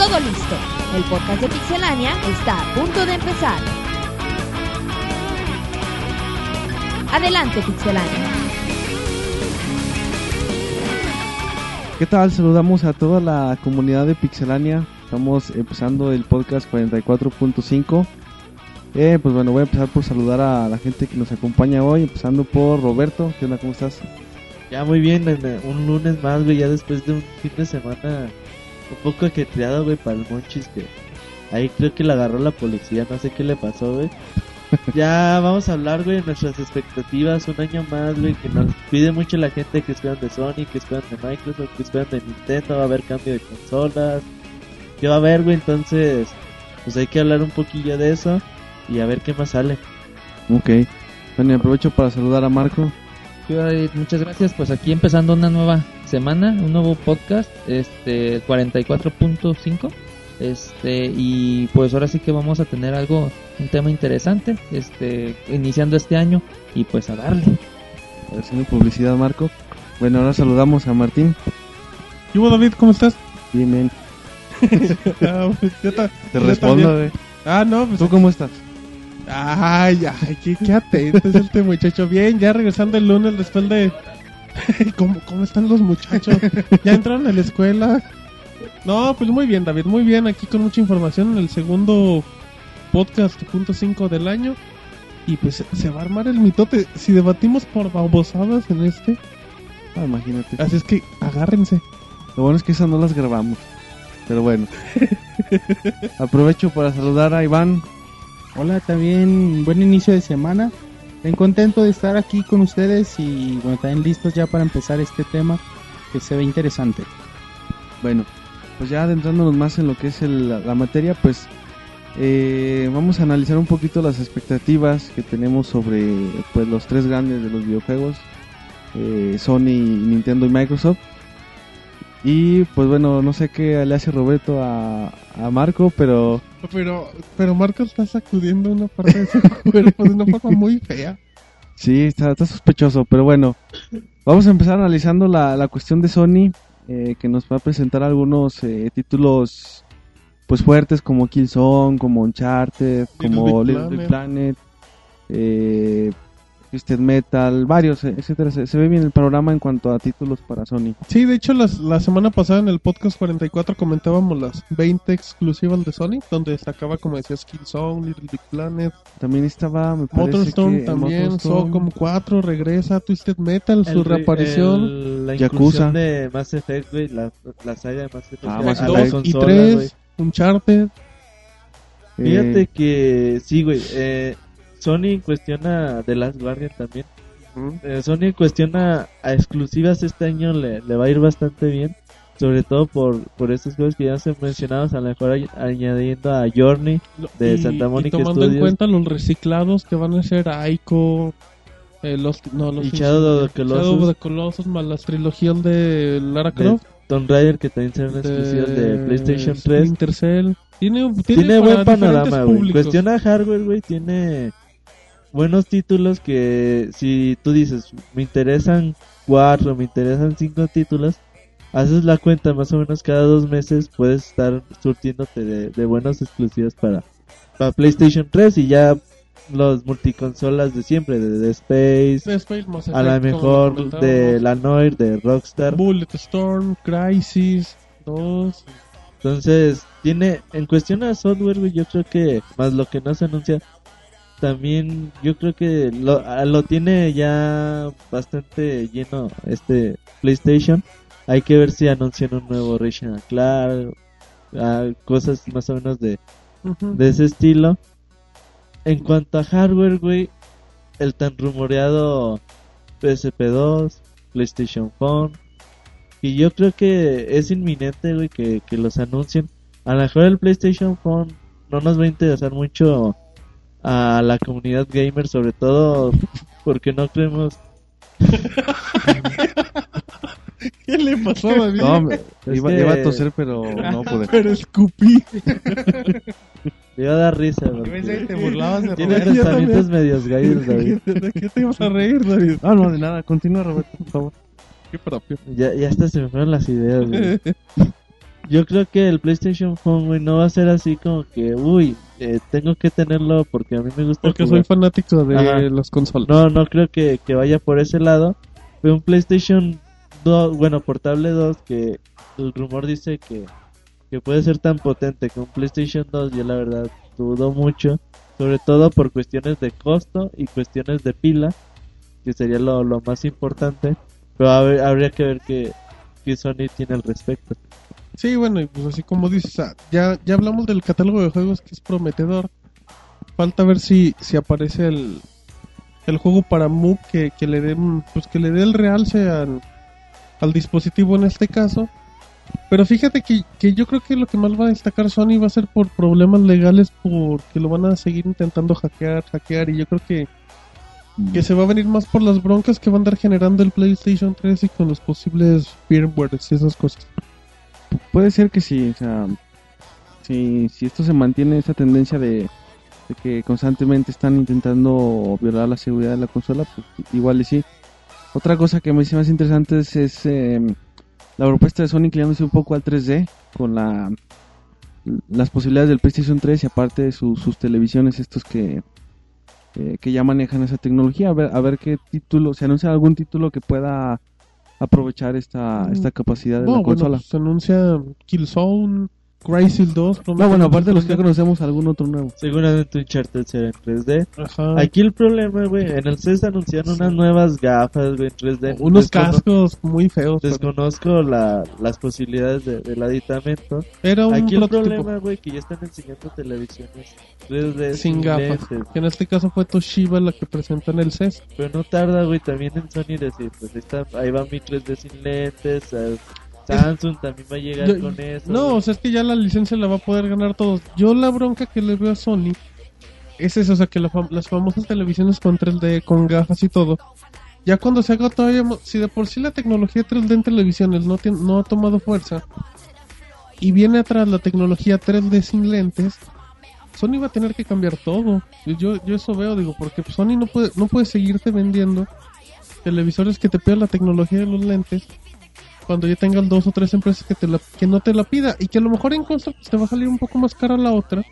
Todo listo. El podcast de Pixelania está a punto de empezar. Adelante, Pixelania. ¿Qué tal? Saludamos a toda la comunidad de Pixelania. Estamos empezando el podcast 44.5. Eh, pues bueno, voy a empezar por saludar a la gente que nos acompaña hoy, empezando por Roberto. ¿Qué onda? ¿Cómo estás? Ya muy bien, en, un lunes más, güey, ya después de un fin de semana un poco ajetreado, güey, para el Monchis, que ahí creo que le agarró la policía, no sé qué le pasó, güey. ya vamos a hablar, güey, de nuestras expectativas, un año más, güey, que nos pide mucho la gente que esperan de Sony, que esperan de Microsoft, que esperan de Nintendo, va a haber cambio de consolas, que va a haber, güey, entonces, pues hay que hablar un poquillo de eso y a ver qué más sale. Ok. Bueno, y aprovecho para saludar a Marco. Muchas gracias. Pues aquí empezando una nueva semana, un nuevo podcast, este el 44.5. Este y pues ahora sí que vamos a tener algo un tema interesante, este iniciando este año y pues a darle. Haciendo publicidad, Marco. Bueno, ahora saludamos a Martín. ¿Y vos, David, cómo estás? Bien, bien. Ah, pues, yo ta- Te yo respondo, güey. Ah, no, pues. ¿Tú cómo estás? Ay, ay, qué, qué atento es este muchacho. Bien, ya regresando el lunes después de. ¿Cómo, ¿Cómo están los muchachos? ¿Ya entraron a la escuela? No, pues muy bien, David, muy bien. Aquí con mucha información en el segundo podcast punto cinco del año. Y pues se va a armar el mitote. Si debatimos por babosadas en este, Ah, imagínate. así es que agárrense. Lo bueno es que esas no las grabamos. Pero bueno. Aprovecho para saludar a Iván. Hola, también buen inicio de semana. Bien contento de estar aquí con ustedes y bueno, también listos ya para empezar este tema que se ve interesante. Bueno, pues ya adentrándonos más en lo que es la materia, pues eh, vamos a analizar un poquito las expectativas que tenemos sobre pues los tres grandes de los videojuegos, eh, Sony, Nintendo y Microsoft. Y pues bueno, no sé qué le hace Roberto a, a Marco, pero Pero, pero Marco está sacudiendo una parte de su cuerpo de una forma muy fea. Sí, está, está sospechoso, pero bueno, vamos a empezar analizando la, la cuestión de Sony, eh, que nos va a presentar algunos eh, títulos pues fuertes como Killzone, como Uncharted, como Little Big Planet. Planet, eh, Twisted Metal, varios, eh, etcétera. Se, se ve bien el panorama en cuanto a títulos para Sony. Sí, de hecho, las- la semana pasada en el podcast 44 comentábamos las 20 exclusivas de Sony, donde destacaba, como decías, Killzone, Little Big Planet, También estaba, me parece Motorstone que también, Socom 4, regresa Twisted Metal, su El re- reaparición. el- la Yakuza. de Mass Effect, güey, la, la saga de Mass Effect. Ah, Mass Effect. 2 y consolas, 3, güey. Uncharted. eh, Fíjate que sí, güey. Eh, Sony cuestiona The Last Guardian también. Eh, Sony cuestiona a exclusivas este año le, le va a ir bastante bien. Sobre todo por, por estos juegos que ya se mencionados, a lo mejor añ- añadiendo a Journey. De y, Santa Mónica y tomando en Studios. cuenta los reciclados que van a ser Aiko, eh, los, no, los Y Shadow of the Shadow of Colossus. the Colossus, más las trilogías de Lara De Croft. Tomb Raider que también serán exclusivas de PlayStation 3. Splinter Cell. Tiene, tiene, Tiene buen panorama, güey. Cuestiona hardware, güey. Tiene buenos títulos que si tú dices, me interesan cuatro, me interesan cinco títulos, haces la cuenta más o menos cada dos meses, puedes estar surtiéndote de, de buenos exclusivos para, para PlayStation 3 y ya los multiconsolas de siempre, de, de Space, De Space, a como mejor de la Noir, de Rockstar. Bulletstorm, Crisis 2. Entonces, tiene, en cuestión a software, yo creo que, más lo que no se anuncia, también yo creo que lo, a- lo tiene ya bastante lleno este PlayStation. Hay que ver si anuncian un nuevo Ratchet Clank, ah, cosas más o menos de, de ese estilo. En cuanto a hardware, güey, el tan rumoreado PSP2, PlayStation Phone, y yo creo que es inminente, güey, que, que los anuncien. A lo mejor el PlayStation Phone no nos va a interesar mucho a la comunidad gamer, sobre todo porque no creemos ¿Qué le pasó a David? No, iba, que- iba a toser, pero no pude. Pero escupí. le iba a dar risa, güey. te burlabas de Tiene pensamientos medios gallos, David. ¿De qué te ibas a reír, David? No, no, de nada. Continúa, Roberto, por favor. Qué propio. Ya, ya hasta se me fueron las ideas, güey. Yo creo que el PlayStation Phone, güey, no va a ser así como que, uy, eh, tengo que tenerlo porque a mí me gusta Porque jugar. soy fanático de Ajá. las consolas. No, no creo que, que vaya por ese lado. Pero un PlayStation 2, bueno, portable 2, que el rumor dice que, que puede ser tan potente que un PlayStation 2, yo la verdad dudo mucho. Sobre todo por cuestiones de costo y cuestiones de pila, que sería lo, lo más importante. Pero hab- habría que ver que, que Sony tiene al respecto. Sí, bueno, y pues así como dices, ya, ya hablamos del catálogo de juegos que es prometedor. Falta ver si, si aparece el, el juego para Move que, que le den, pues que le dé el realce al, al dispositivo en este caso. Pero fíjate que, que yo creo que lo que más va a destacar Sony va a ser por problemas legales porque lo van a seguir intentando hackear, hackear y yo creo que, que se va a venir más por las broncas que va a andar generando el PlayStation 3 y con los posibles firmware y esas cosas. Puede ser que sí, o sea, si, si esto se mantiene, esta tendencia de, que constantemente están intentando violar la seguridad de la consola, pues igual y sí. Otra cosa que me dice más interesante es, es, eh, la propuesta de Sony inclinándose un poco al 3D con la las posibilidades del PlayStation 3 y aparte de su- sus televisiones estos que eh, que ya manejan esa tecnología a ver a ver qué título se anuncia algún título que pueda aprovechar esta esta capacidad de No, la bueno, consola. pues, se anuncia Killzone, Crysis 2. no, bueno, aparte de los que ya conocemos, algún otro nuevo. Seguramente un Uncharted será en 3D. Ajá. Aquí el problema, güey, en el CES anunciaron unas nuevas gafas, güey, en 3D. Unos Descono- cascos muy feos. pero Desconozco la, las posibilidades de- del aditamento. Era un Aquí el problema, güey, que ya están enseñando televisiones 3D Sin gafas. Que en este caso fue Toshiba la que presentó en el CES. Pero no tarda, güey, también en Sony decir, pues ahí, está, ahí va mi 3D sin lentes. eh, Samsung también va a llegar Yo- con eso. No, o sea, es que ya la licencia la va a poder ganar todos. Yo la bronca que le veo a Sony es eso, o sea, que la fam- las famosas televisiones con 3D, con gafas y todo. Ya cuando se haga todavía, si de por sí la tecnología 3D en televisiones no, no ha tomado fuerza y viene atrás la tecnología 3D sin lentes, Sony va a tener que cambiar todo. Yo, yo eso veo, digo, porque Sony no puede, no puede seguirte vendiendo televisores que te pidan la tecnología de los lentes cuando ya tengan dos o tres empresas que te la, que no te la pida y que a lo mejor en costo pues, te va a salir un poco más cara la otra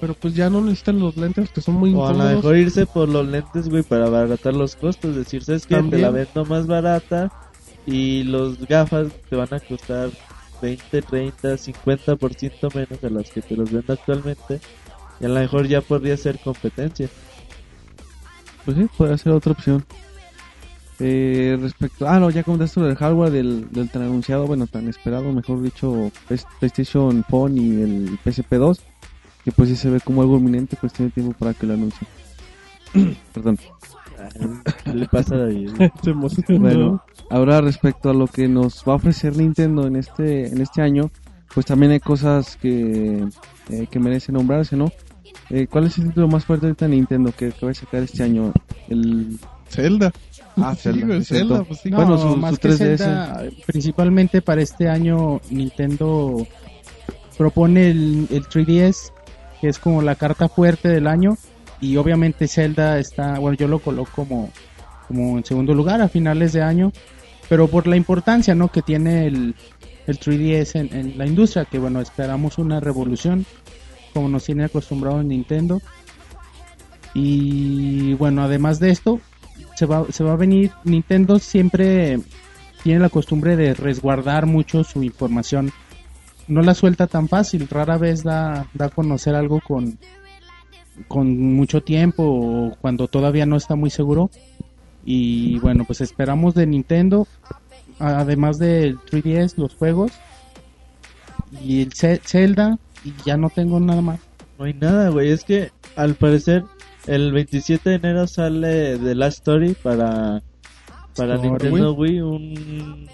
pero pues ya no necesitan los lentes que son muy O a lo mejor irse por los lentes, güey, para abaratar los costos. Decir, ¿sabes qué? Te la vendo más barata y los gafas te van a costar 20, 30, 50% menos a las que te los vendo actualmente. Y a lo mejor ya podría ser competencia. Pues sí, puede ser otra opción. Eh, respecto, ah, no, ya comentaste lo del hardware del, del tan anunciado, bueno, tan esperado, mejor dicho, PlayStation Phone y el PSP2, que pues sí se ve como algo inminente, pues tiene tiempo para que lo anuncien. Perdón. ¿Qué le pasa a David? Bueno, ahora respecto a lo que nos va a ofrecer Nintendo en este en este año, pues también hay cosas que, eh, que merecen nombrarse, ¿no? Eh, ¿Cuál es el título más fuerte ahorita de Nintendo que, que va a sacar este año? El Zelda Ah, Sí, Zelda. Zelda, pues sí. No, Bueno, su- más su que 3DS. Zelda, principalmente para este año Nintendo propone el, el 3DS, que es como la carta fuerte del año, y obviamente Zelda está, bueno, yo lo coloco como, como en segundo lugar a finales de año, pero por la importancia, ¿no? Que tiene el, el 3DS en, en la industria, que bueno, esperamos una revolución, como nos tiene acostumbrado Nintendo. Y bueno, además de esto, se va, se va a venir, Nintendo siempre tiene la costumbre de resguardar mucho su información. No la suelta tan fácil, rara vez da, da a conocer algo con, con mucho tiempo o cuando todavía no está muy seguro. Y bueno, pues esperamos de Nintendo, además del 3DS, los juegos y el Zelda, y ya no tengo nada más. No hay nada, güey. Es que al parecer el 27 de enero sale The Last Story para, para. Nintendo Wii. Un, un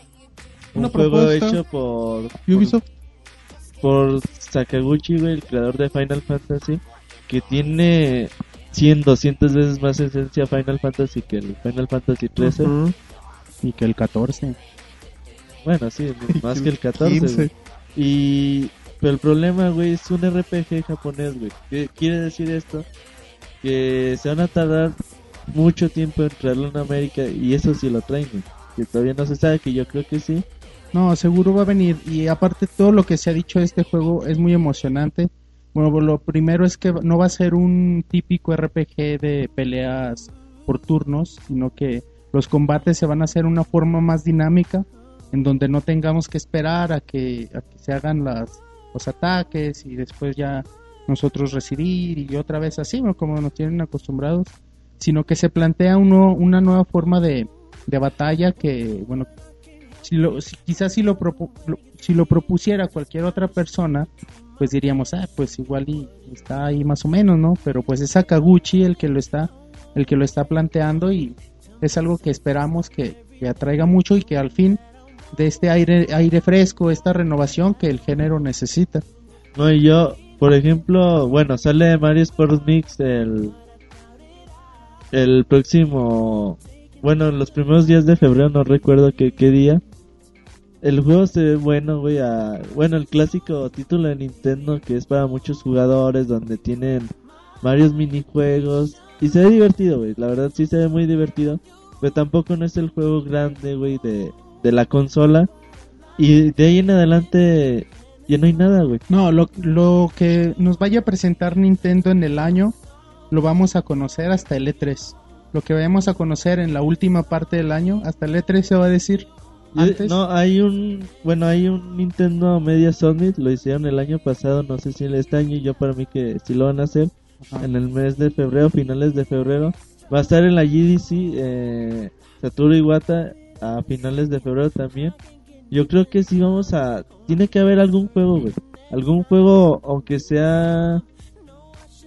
Una juego hecho por, Ubisoft por Sakaguchi, güey, el creador de Final Fantasy. Que tiene 100, 200 veces más esencia Final Fantasy que el Final Fantasy 13. Ujú. Y que el 14. Bueno, sí, más que el 14. 15. güey. Y pero el problema, güey, es un RPG japonés, güey. ¿Qué quiere decir esto? Que se van a tardar mucho tiempo en traerlo en América y eso sí lo traen. Que todavía no se sabe, que yo creo que sí. No, seguro va a venir. Y aparte todo lo que se ha dicho de este juego es muy emocionante. Bueno, lo primero es que no va a ser un típico RPG de peleas por turnos, sino que los combates se van a hacer de una forma más dinámica, en donde no tengamos que esperar a que, se hagan los ataques y después ya nosotros recibir y otra vez así, ¿no? como nos tienen acostumbrados, sino que se plantea uno, una nueva forma de, de batalla que, bueno, si lo, si- quizás si lo, propu- si lo propusiera cualquier otra persona, pues diríamos, ah, pues igual y está ahí más o menos, ¿no? Pero pues es Sakaguchi el que lo está, el que lo está planteando y es algo que esperamos que, que atraiga mucho y que al fin de este aire, aire fresco, esta renovación que el género necesita. No, y yo, por ejemplo, bueno, sale Mario Sports Mix el, el próximo, bueno, los primeros días de febrero, no recuerdo qué, qué día. El juego se ve bueno, güey, a- bueno, el clásico título de Nintendo que es para muchos jugadores, donde tienen varios minijuegos, y se ve divertido, güey, la verdad sí se ve muy divertido, pero tampoco no es el juego grande, güey, de, de la consola, y de ahí en adelante ya no hay nada, güey. No, lo, lo que nos vaya a presentar Nintendo en el año lo vamos a conocer hasta el E3. Lo que vayamos a conocer en la última parte del año, hasta el E3 se va a decir. Antes, No, hay un, bueno, hay un Nintendo Media Summit, lo hicieron el año pasado, no sé si el este año, yo para mí que sí lo van a hacer, Ajá. en el mes de febrero, finales de febrero, va a estar en la GDC, eh, Satoru Iwata, a finales de febrero también. Yo creo que sí vamos a, tiene que haber algún juego, güey, algún juego, aunque sea,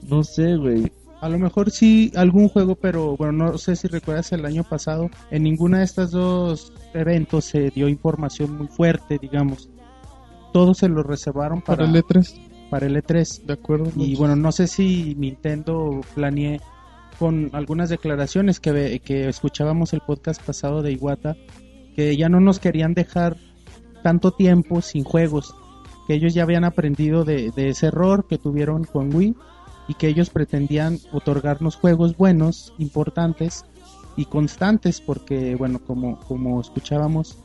no sé, güey, A lo mejor sí algún juego, pero bueno, no sé si recuerdas el año pasado, en ninguna de estas dos eventos se dio información muy fuerte, digamos. Todos se lo reservaron para, Para el E3, para el E3. de acuerdo. Y bueno, no sé si Nintendo planee con algunas declaraciones que, ve- que escuchábamos el podcast pasado de Iwata, que ya no nos querían dejar tanto tiempo sin juegos, que ellos ya habían aprendido de, de ese error que tuvieron con Wii y que ellos pretendían otorgarnos juegos buenos, importantes y constantes, porque bueno, como, como escuchábamos,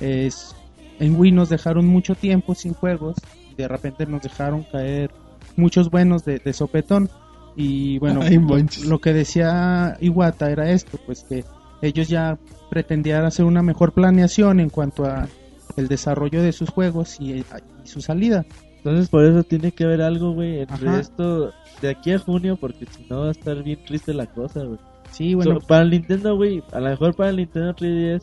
es, en Wii nos dejaron mucho tiempo sin juegos y de repente nos dejaron caer muchos buenos de, de sopetón. Y bueno, Ay, lo, lo que decía Iwata era esto, pues que ellos ya pretendían hacer una mejor planeación en cuanto a el desarrollo de sus juegos y, y su salida. entonces por eso tiene que haber algo, güey, entre Ajá. esto, de aquí a junio, porque si no va a estar bien triste la cosa, güey. Sí, bueno, So, para el Nintendo, güey, a lo mejor para el Nintendo 3DS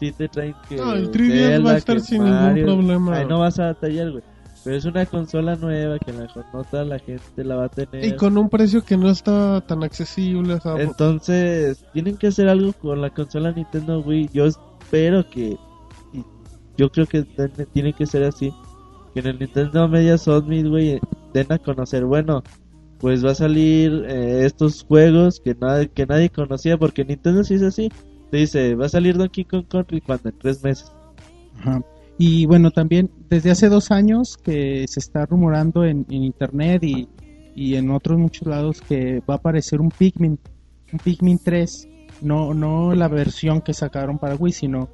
sí te traen que No, el 3DS Zelda, va a estar sin ningún problema. Ahí no vas a batallar, güey. Pero es una consola nueva que a lo mejor no toda la gente la va a tener. Y con un precio que no está tan accesible. sea, Entonces, tienen que hacer algo con la consola Nintendo Wii. Yo espero que. Yo creo que tiene que ser así. Que en el Nintendo Media Summit, güey, den a conocer. Bueno, pues va a salir eh, estos juegos que, nadie que nadie conocía. Porque Nintendo sí es así. Te dice, va a salir Donkey Kong Country cuando en tres meses. Ajá. Y bueno, también desde hace dos años que se está rumorando en, en internet y, y en otros muchos lados que va a aparecer un Pikmin, un Pikmin 3, no, no la versión que sacaron para Wii, sino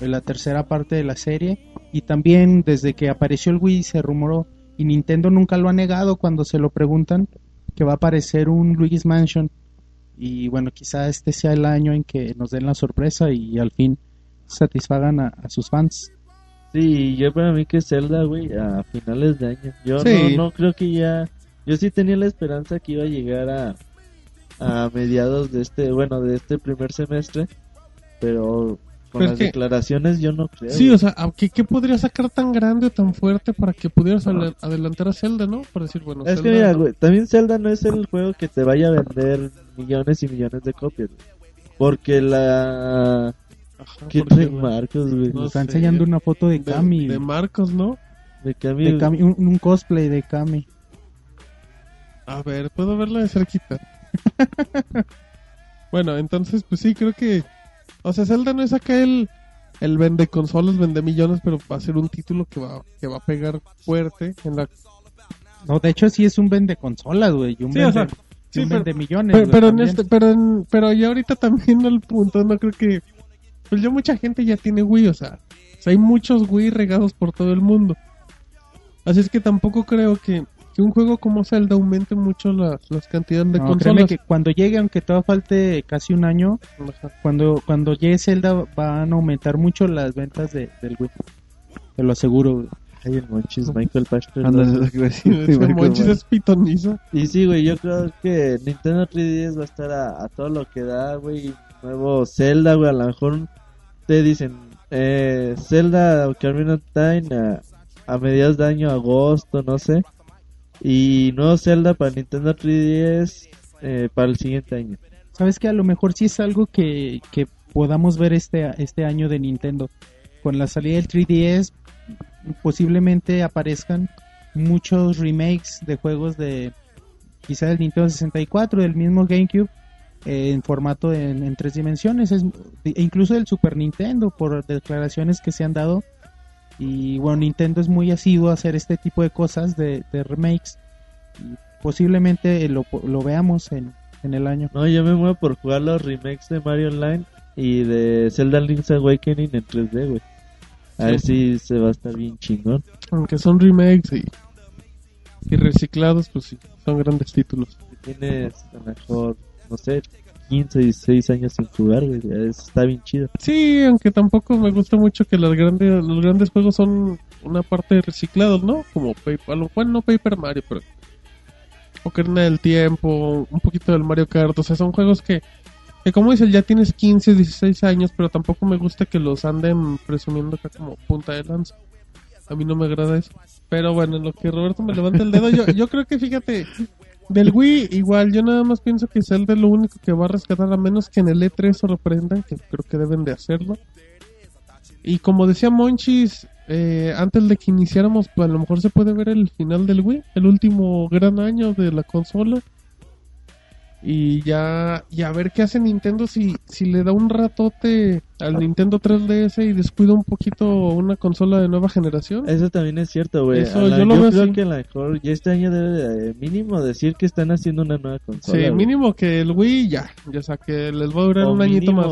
la tercera parte de la serie. Y también desde que apareció el Wii se rumoró, y Nintendo nunca lo ha negado cuando se lo preguntan, que va a aparecer un Luigi's Mansion. Y bueno, quizá este sea el año en que nos den la sorpresa y al fin satisfagan a- a sus fans. Sí, yo para mí que Zelda, güey, a finales de año. Yo Sí. no, no creo que ya. Yo sí tenía la esperanza que iba a llegar a, a mediados de este, bueno, de este primer semestre, pero con Pero es las que- declaraciones yo no creo. Sí, o sea, ¿a ¿qué, qué podría sacar tan grande o tan fuerte para que pudieras adelantar a Zelda, no? Para decir, bueno, es que mira, güey, también Zelda no es el juego que te vaya a vender millones y millones de copias, güey. Porque la... Ajá, ¿Qué porque, Marcos, güey? No Nos está sé. enseñando una foto de de, Cami. de Marcos, ¿no? De Cami- de Cami, un, un cosplay de Cami. A ver, puedo verla de cerquita. bueno, entonces, pues sí, creo que. O sea, Zelda no es acá el, el vende consolas, vende millones, pero va a ser un título que va, que va a pegar fuerte en la. No, de hecho sí es un vende consolas, güey. Un Sí, vende, o sea, y sí, un pero- vende millones. Pero, pero en este, pero en, pero ya ahorita también al punto, no creo que. Pues ya mucha gente ya tiene Wii, o sea, sea, hay muchos Wii regados por todo el mundo. Así es que tampoco creo que, que un juego como Zelda aumente mucho la- las cantidades de No, consolas. créeme que cuando llegue, aunque todavía falte casi un año, Ajá. cuando cuando llegue Zelda van a aumentar mucho las ventas de, del Wii. Te lo aseguro. güey. Ay, el Monchis, Michael decir. Ese Monchis es pitonizo. Y sí, güey, yo creo que Nintendo 3DS va a estar a, a todo lo que da, güey. Nuevo Zelda, güey, a lo mejor te dicen eh, Zelda Ocarina of Time a, a mediados de año, agosto, no sé. Y nuevo Zelda para Nintendo 3DS eh, para el siguiente año. Sabes que a lo mejor sí es algo que, que podamos ver este, este año de Nintendo. Con la salida del 3DS posiblemente aparezcan muchos remakes de juegos de quizá del Nintendo 64, del mismo GameCube eh, en formato en, en tres dimensiones, es- e incluso del Super Nintendo por declaraciones que se han dado. Y bueno, Nintendo es muy asiduo a hacer este tipo de cosas de, de remakes. Y posiblemente lo, lo veamos en, en el año. No, yo me muevo por jugar los remakes de Mario Online y de Zelda Link's Awakening en 3D, güey. A ver si se va a estar bien chingón. Aunque son remakes y, y reciclados, pues sí, son grandes títulos. Si tienes a lo mejor, no sé, 15, 16 años sin jugar, güey. está bien chido. Sí, aunque tampoco me gusta mucho que las grandes, los grandes juegos son una parte reciclados, ¿no? Como Paper, bueno, no Paper Mario, pero Ocarina del Tiempo, un poquito del Mario Kart, o sea, son juegos que, que como dices, ya tienes 15, 16 años, pero tampoco me gusta que los anden presumiendo acá como punta de lanza. A mí no me agrada eso. Pero bueno, en lo que Roberto me levanta el dedo, yo, yo creo que fíjate, del Wii igual, yo nada más pienso que Zelda es lo único que va a rescatar, a menos que en el E3 sorprendan, que creo que deben de hacerlo. Y como decía Monchis, eh, antes de que iniciáramos, pues a lo mejor se puede ver el final del Wii, el último gran año de la consola. Y ya, y a ver qué hace Nintendo si, si le da un ratote al Nintendo 3DS y descuida un poquito una consola de nueva generación. Eso también es cierto, güey. Eso A la- yo lo veo creo así. que a lo mejor ya este año debe de, mínimo decir que están haciendo una nueva consola. Sí, güey. mínimo que el Wii ya, ya sea que les va a durar O un añito más.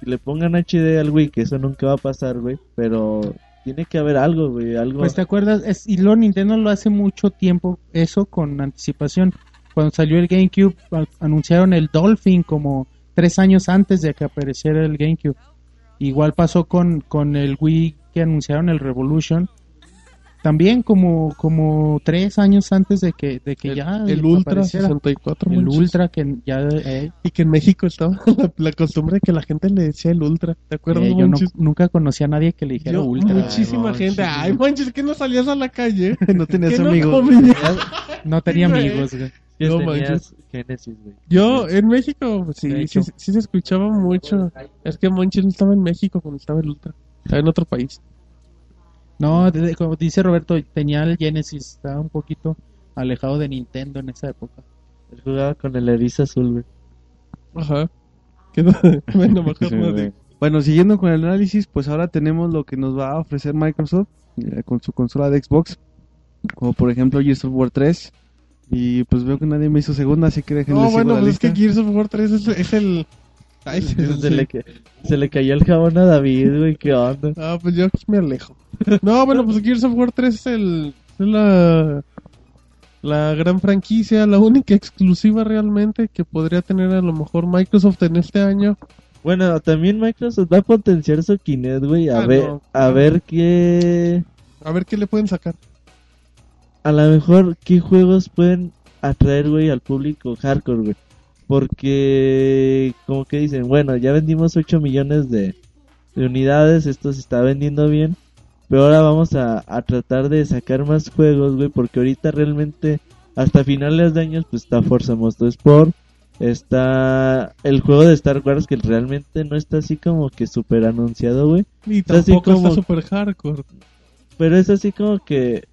que le pongan HD al Wii, que eso nunca va a pasar, güey. Pero tiene que haber algo, güey. Algo. Pues te acuerdas, es, y luego Nintendo lo hace mucho tiempo eso con anticipación. Cuando salió el GameCube anunciaron el Dolphin como tres años antes de que apareciera el GameCube. Igual pasó con, con el Wii que anunciaron el Revolution. También como, como tres años antes de que, de que el, ya el Ultra apareciera. 64 El. Ultra que ya... eh, Y que en México estaba la, la costumbre de que la gente le decía el Ultra. ¿Te acuerdas, eh, yo no- nunca conocí a nadie que le dijera Yo, Ultra. muchísima Ay, gente. Monchis. Ay, Monchis, que no salías a la calle. no tenías no amigos. comías. No tenía amigos. güey. Que no tenías Genesis, güey. Yo en México, sí, sí, se escuchaba mucho. Es que Monchis no estaba en México cuando estaba el Ultra. Estaba en otro país. No, de- de- como dice Roberto, tenía el Genesis, estaba un poquito alejado de Nintendo en esa época. Él jugaba con el erizo azul, güey. Ajá. Quedó, bueno, mejor Sí, no güey. de- Bueno, siguiendo con el análisis, pues ahora tenemos lo que nos va a ofrecer Microsoft eh, con su consola de Xbox, como por ejemplo Gears of War 3. Y pues veo que nadie me hizo segunda, así que déjenle No, bueno, la pues es que Gears of War 3 es, es el... Ay, se, le, se le cayó el jabón a David, güey. ¿Qué onda? Ah, pues yo me alejo. No, bueno, pues Gears of War 3 es el... Es la... La gran franquicia, la única exclusiva realmente que podría tener a lo mejor Microsoft en este año. Bueno, también Microsoft va a potenciar su Kinect, güey. A Ah, ver, no. a ver qué. A ver qué le pueden sacar. A lo mejor qué juegos pueden atraer, güey, al público hardcore, güey. Porque, como que dicen, bueno, ya vendimos 8 millones de, de unidades, esto se está vendiendo bien. Pero ahora vamos a, a tratar de sacar más juegos, güey, porque ahorita realmente, hasta finales de años, pues está Forza Motorsport, está el juego de Star Wars que realmente no está así como que súper anunciado, güey. Y Así tampoco como- está super hardcore. Pero es así como que,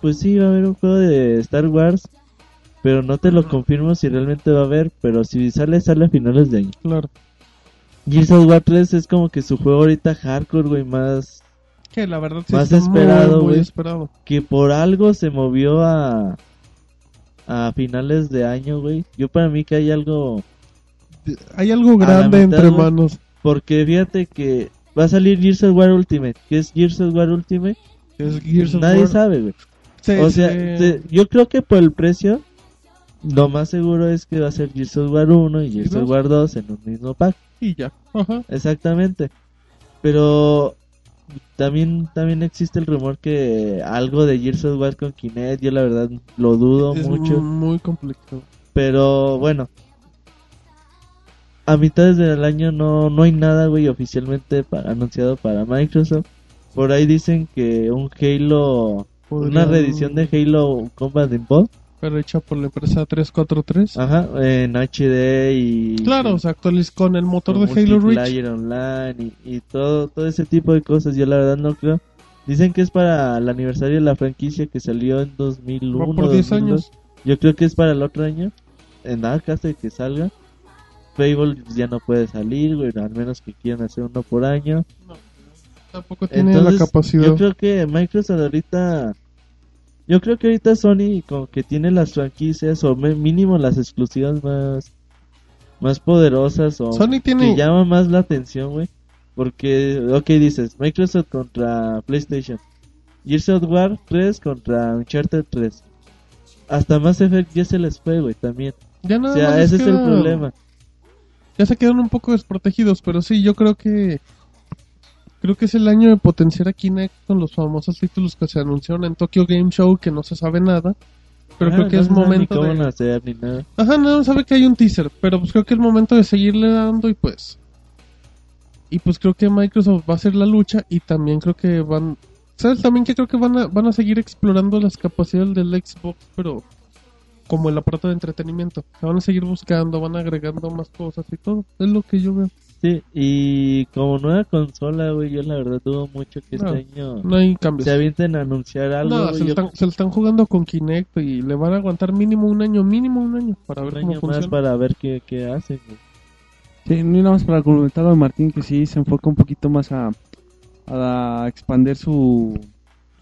pues sí, va a haber un juego de Star Wars, pero no te lo confirmo si realmente va a haber, pero si sale, sale a finales de año. Claro. Gears of War 3 es como que su juego ahorita hardcore, güey, más Que la verdad sí Más está esperado, muy esperado. que por algo se movió a a finales de año, güey. Yo para mí que hay algo Hay algo grande mitad, entre manos. porque fíjate que va a salir Gears of War Ultimate. ¿Qué es Gears of War Ultimate? Es Gears of Nadie War. sabe, güey. Sí, O sea, sí. yo creo que por el precio, lo más seguro es que va a ser Gears of War 1 y Gears of War 2 en un mismo pack. Y ya. Ajá. Exactamente. Pero también también existe el rumor que algo de Gears of War con Kinect, yo la verdad lo dudo Es mucho. muy complicado. Pero bueno, a mitades del año no, no hay nada, güey, oficialmente para, anunciado para Microsoft. Por ahí dicen que un Halo, una Podrían- reedición de Halo Combat Evolved, Pero hecha por la empresa 343. ajá, en HD y Claro, o sea, actualiz con el motor con de Halo Reach. multiplayer online y, y todo, todo ese tipo de cosas. Yo la verdad no creo. Dicen que es para el aniversario de la franquicia que salió en 2001. Va por 10 2002. años. Yo creo que es para el otro año. En nada caso de que salga. Fable ya no puede salir, güey, al menos que quieran hacer uno por año. Tampoco tiene Entonces, la capacidad. Yo creo que Microsoft ahorita. Yo creo que ahorita Sony como que tiene las franquicias o mínimo las exclusivas más más poderosas o Sony tiene- que llama más la atención, güey. Porque, ok, dices, Microsoft contra PlayStation. Gears of War 3 contra Uncharted 3. Hasta Mass Effect ya se les fue, güey, también. Ya O nada sea, más ese es el problema. Ya se quedan un poco desprotegidos, pero sí, yo creo que creo que es el año de potenciar a Kinect con los famosos títulos que se anunciaron en Tokyo Game Show que no se sabe nada. Pero Ah, creo que no es momento de... nacer ni nada. Ajá, no sabe que hay un teaser, pero pues creo que es momento de seguirle dando y pues y pues creo que Microsoft va a hacer la lucha y también creo que van ¿Sabes también que creo que van a, van a seguir explorando las capacidades del Xbox, pero como el aparato de entretenimiento? Se van a seguir buscando, van agregando más cosas y todo. Es lo que yo veo. Sí, y como nueva consola, güey, yo la verdad dudo mucho que No, este año No hay cambios. se avienten a anunciar algo. No, se lo, Yo están, se lo están jugando con Kinect y le van a aguantar mínimo un año, mínimo un año para ver un cómo año funciona. más para ver qué, qué hacen, güey. Sí, nada más para comentarlo de Martín que sí se enfoca un poquito más a, a expandir su,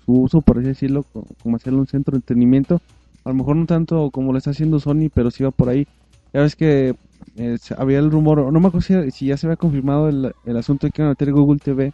su uso, por así decirlo, co- como hacerlo un centro de entretenimiento. A lo mejor no tanto como lo está haciendo Sony, pero sí va por ahí. Ya ves que eh, había el rumor, no me acuerdo si, si ya se había confirmado el, el asunto de que iban a meter Google TV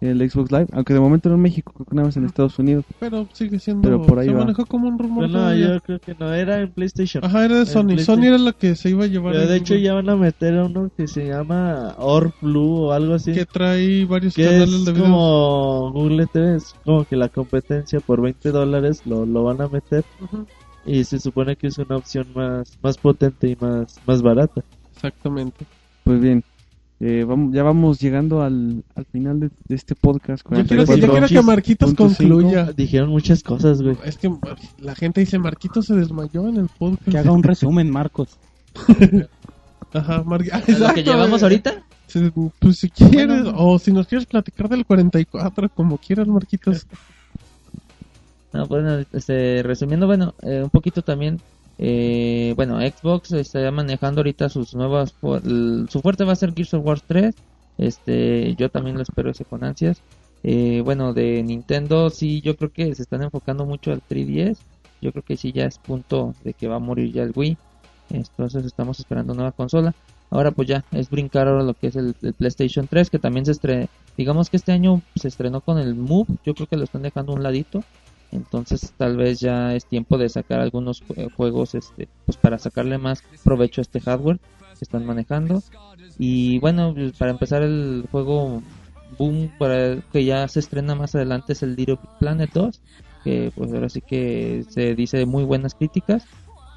en el Xbox Live, aunque de momento no en México, creo que nada más en Estados Unidos. Pero sigue siendo. Pero por ahí se va. manejó como un rumor. No, todavía. yo creo que no, era en PlayStation. Ajá, era de Sony. Sony era la que se iba a llevar. Pero de hecho Google, ya van a meter a uno que se llama Or Blue o algo así. Que trae varios Que canales es de video. como Google TV, es como que la competencia por 20 dólares lo, lo van a meter Ujú, y se supone que es una opción más, más potente y más, más barata. Exactamente. Pues bien, eh, vamos, ya vamos llegando al, al final de, de este podcast. Yo quiero, que- yo 44. quiero que Marquitos concluya. Dijeron muchas cosas, güey. Es que la gente dice: Marquitos se desmayó en el podcast. Que haga un resumen, Marcos. Ajá, Mar- Ah, ¿A lo que llevamos eh. ahorita? Pues si quieres, o si nos quieres platicar del 44, como quieras, Marquitos. No, este, resumiendo, bueno, eh, un poquito también, eh, bueno, Xbox está manejando ahorita sus nuevas, su fuerte va a ser Gears of War 3, este, yo también lo espero ese con ansias. Eh, bueno, de Nintendo sí, yo creo que se están enfocando mucho al 3DS, yo creo que sí ya es punto de que va a morir ya el Wii, entonces estamos esperando nueva consola. Ahora pues ya es brincar ahora lo que es el, el PlayStation 3, que también se estrenó, digamos que este año se estrenó con el Move, yo creo que lo están dejando un ladito. Entonces tal vez ya es tiempo de sacar algunos jue- juegos este pues para sacarle más provecho a este hardware que están manejando. Y bueno, para empezar el juego boom para que ya se estrena más adelante es el Little Planet 2, que pues ahora sí que se dice muy buenas críticas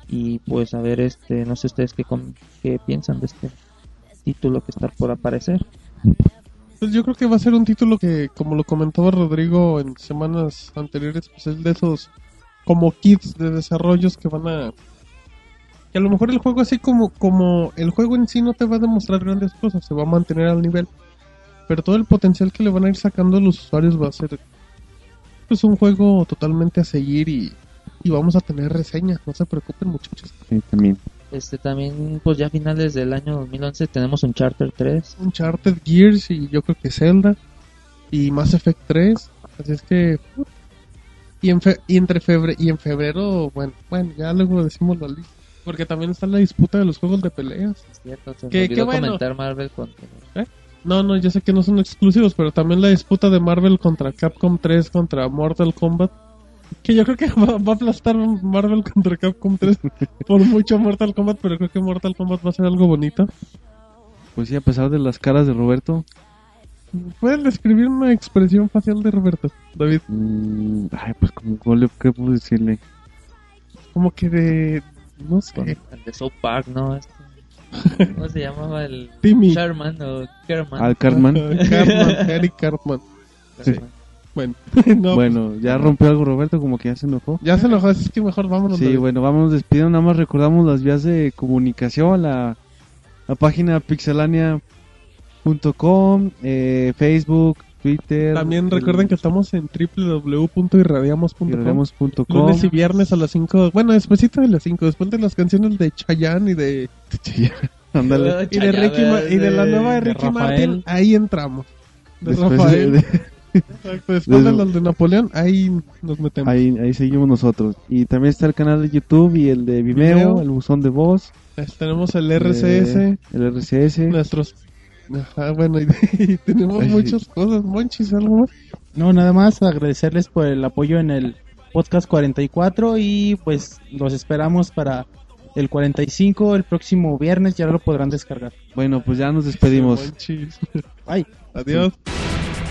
y pues a ver este no sé ustedes qué qué piensan de este título que está por aparecer. Pues yo creo que va a ser un título que, como lo comentaba Rodrigo en semanas anteriores, pues es de esos como kits de desarrollos que van a... Que a lo mejor el juego así como, como el juego en sí no te va a demostrar grandes cosas, se va a mantener al nivel. Pero todo el potencial que le van a ir sacando a los usuarios va a ser pues un juego totalmente a seguir y, y vamos a tener reseñas, no se preocupen muchachos. Sí, también. Este también pues ya a finales del año 2011 tenemos un Charter 3 Uncharted Gears y yo creo que Zelda y Mass Effect 3 así es que y, en fe- y entre febrero y en febrero bueno bueno ya luego decimos la lista porque también está la disputa de los juegos de peleas ¿cierto? Se me ¿Qué- olvidó bueno? comentar Marvel con ¿Eh? No, no, ya sé que no son exclusivos, pero también la disputa de Marvel contra Capcom 3 contra Mortal Kombat. Que yo creo que va, va a aplastar Marvel contra Capcom 3 por mucho Mortal Kombat, pero creo que Mortal Kombat va a ser algo bonito. Pues sí, a pesar de las caras de Roberto. ¿Pueden describir una expresión facial de Roberto, David? mm, ay, pues como, ¿cómo le- ¿qué puedo decirle? Como que de... no sé... El de South Park, ¿no? Este, ¿Cómo se llamaba el Timmy. Sherman o Kerman? Al Cartman. Cartman, Eric Cartman. Sherman. Bueno, no, bueno, ya rompió algo Roberto, como que ya se enojó. ya se enojó, es que mejor vámonos. Sí, bueno, vámonos despidiendo. Nada más recordamos las vías de comunicación, la, la página pixelania.com, eh, Facebook, Twitter. También recuerden que estamos en www.irradiamos.com. irradiamos.com. Lunes y viernes a las 5. Bueno, despuésito de las 5. Después de las canciones de Chayanne y de, Ándale. y de, Ricky Ma- y de la nueva de de Ricky Rafael. Martin. Ahí entramos. De Después Rafael. de- Exacto, después de de- los de Napoleón, ahí nos metemos. ahí, ahí seguimos nosotros. Y también está el canal de YouTube y el de Vimeo, Vimeo. el buzón de voz. Tenemos el RCS, eh, el RCS. nuestros. Ajá, bueno, y, y tenemos Ay, sí. muchas cosas. Monchis, algo más. No, nada más agradecerles por el apoyo en el podcast 44 y pues los esperamos para el 45 el próximo viernes, ya lo podrán descargar. Bueno, pues ya nos despedimos. Monchis. Bye. Adiós.